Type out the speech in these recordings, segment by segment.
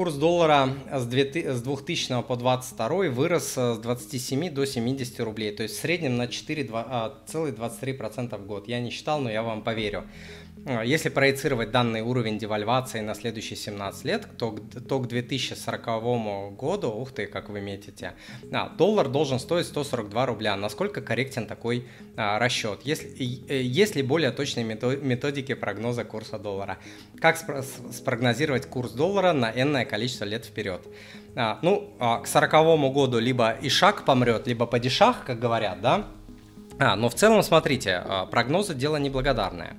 курс доллара с 2000 по 22 вырос с 27 до 70 рублей, то есть в среднем на 4,23% в год. Я не считал, но я вам поверю. А, если проецировать данный уровень девальвации на следующие 17 лет, то, то к 2040 году, ух ты, как вы метите, а, доллар должен стоить 142 рубля. Насколько корректен такой а, расчет? Э, есть ли более точные методики прогноза курса доллара? Как спрогнозировать курс доллара на энное количество лет вперед? А, ну, а, к 40 году либо Ишак помрет, либо Падишах, как говорят, да? А, но в целом, смотрите, а, прогнозы дело неблагодарное.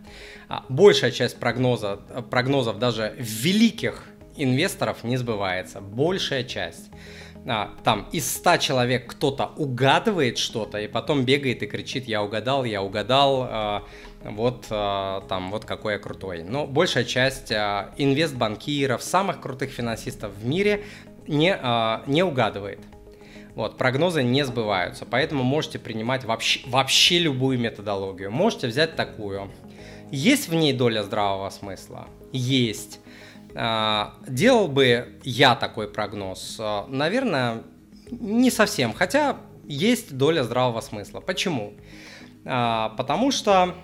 А, большая часть прогноза, прогнозов даже великих инвесторов не сбывается. Большая часть. А, там из 100 человек кто-то угадывает что-то и потом бегает и кричит, я угадал, я угадал, вот там, вот какой я крутой. Но большая часть инвестбанкиров, самых крутых финансистов в мире не, не угадывает. Вот, прогнозы не сбываются, поэтому можете принимать вообще, вообще любую методологию. Можете взять такую. Есть в ней доля здравого смысла? Есть. Делал бы я такой прогноз? Наверное, не совсем. Хотя есть доля здравого смысла. Почему? Потому что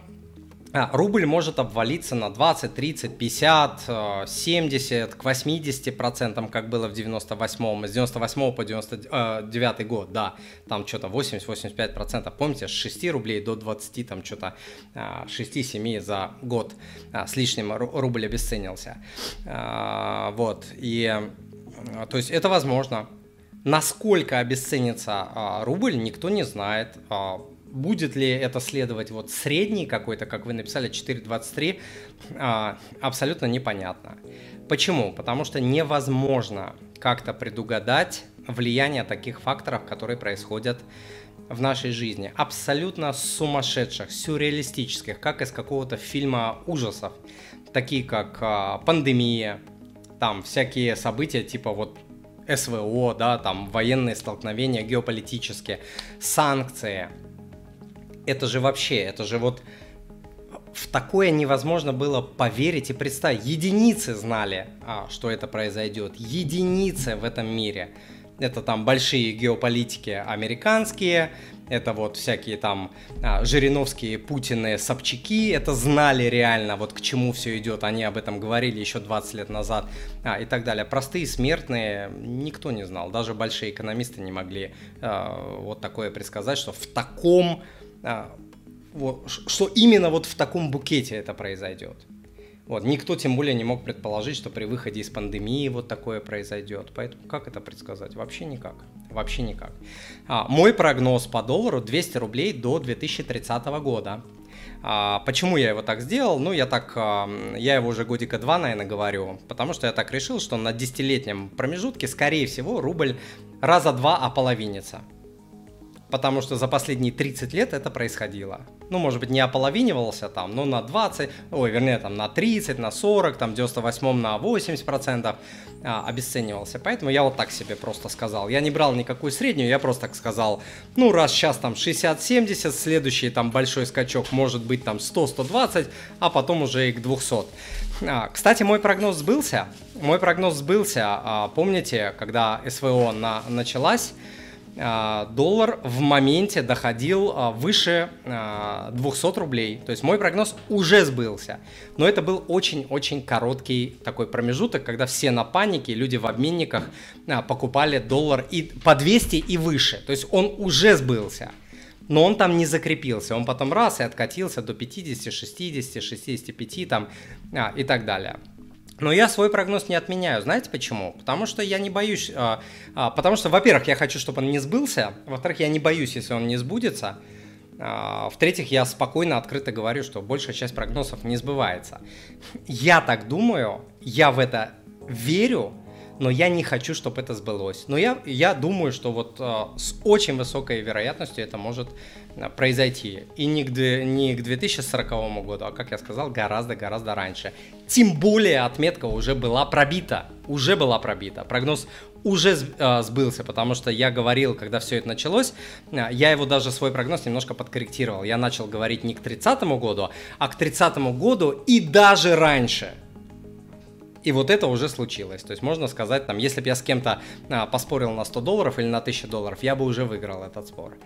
рубль может обвалиться на 20, 30, 50, 70, к 80 процентам, как было в 98-м, с 98 по 99 э, год, да, там что-то 80-85 процентов, помните, с 6 рублей до 20, там что-то 6-7 а, за год а, с лишним рубль обесценился, вот, и, то есть это возможно, Насколько обесценится рубль, никто не знает будет ли это следовать вот средний какой-то, как вы написали, 4.23, а, абсолютно непонятно. Почему? Потому что невозможно как-то предугадать влияние таких факторов, которые происходят в нашей жизни. Абсолютно сумасшедших, сюрреалистических, как из какого-то фильма ужасов. Такие как а, пандемия, там всякие события типа вот СВО, да, там военные столкновения геополитические, санкции – это же вообще, это же вот в такое невозможно было поверить и представить. Единицы знали, а, что это произойдет. Единицы в этом мире. Это там большие геополитики американские, это вот всякие там а, Жириновские, Путины, Собчаки, это знали реально, вот к чему все идет, они об этом говорили еще 20 лет назад а, и так далее. Простые смертные никто не знал, даже большие экономисты не могли а, вот такое предсказать, что в таком вот, что именно вот в таком букете это произойдет. Вот, никто тем более не мог предположить, что при выходе из пандемии вот такое произойдет. Поэтому как это предсказать? Вообще никак. Вообще никак. А, мой прогноз по доллару 200 рублей до 2030 года. А, почему я его так сделал? Ну, я так, а, я его уже годика два, наверное, говорю, потому что я так решил, что на десятилетнем промежутке, скорее всего, рубль раза два ополовинится потому что за последние 30 лет это происходило. Ну, может быть, не ополовинивался там, но на 20, ой, вернее, там на 30, на 40, там в 98 на 80 процентов а, обесценивался. Поэтому я вот так себе просто сказал. Я не брал никакую среднюю, я просто так сказал, ну, раз сейчас там 60-70, следующий там большой скачок может быть там 100-120, а потом уже и к 200. А, кстати, мой прогноз сбылся. Мой прогноз сбылся. А, помните, когда СВО на, началась, доллар в моменте доходил а, выше 200 а, рублей. То есть мой прогноз уже сбылся. Но это был очень-очень короткий такой промежуток, когда все на панике, люди в обменниках покупали доллар и по 200 и выше. То есть он уже сбылся. Но он там не закрепился. Он потом раз и откатился до 50, 60, 65 там, а, и так далее. Но я свой прогноз не отменяю. Знаете почему? Потому что я не боюсь. А, а, потому что, во-первых, я хочу, чтобы он не сбылся. Во-вторых, я не боюсь, если он не сбудется. А, в-третьих, я спокойно, открыто говорю, что большая часть прогнозов не сбывается. Я так думаю, я в это верю, но я не хочу, чтобы это сбылось. Но я, я думаю, что вот э, с очень высокой вероятностью это может э, произойти. И не к, не к 2040 году, а, как я сказал, гораздо-гораздо раньше. Тем более отметка уже была пробита. Уже была пробита. Прогноз уже э, сбылся, потому что я говорил, когда все это началось, э, я его даже свой прогноз немножко подкорректировал. Я начал говорить не к 30 году, а к 30 году и даже раньше – И вот это уже случилось. То есть можно сказать, там, если бы я с кем-то а, поспорил на 100 долларов или на 1000 долларов, я бы уже выиграл этот спор.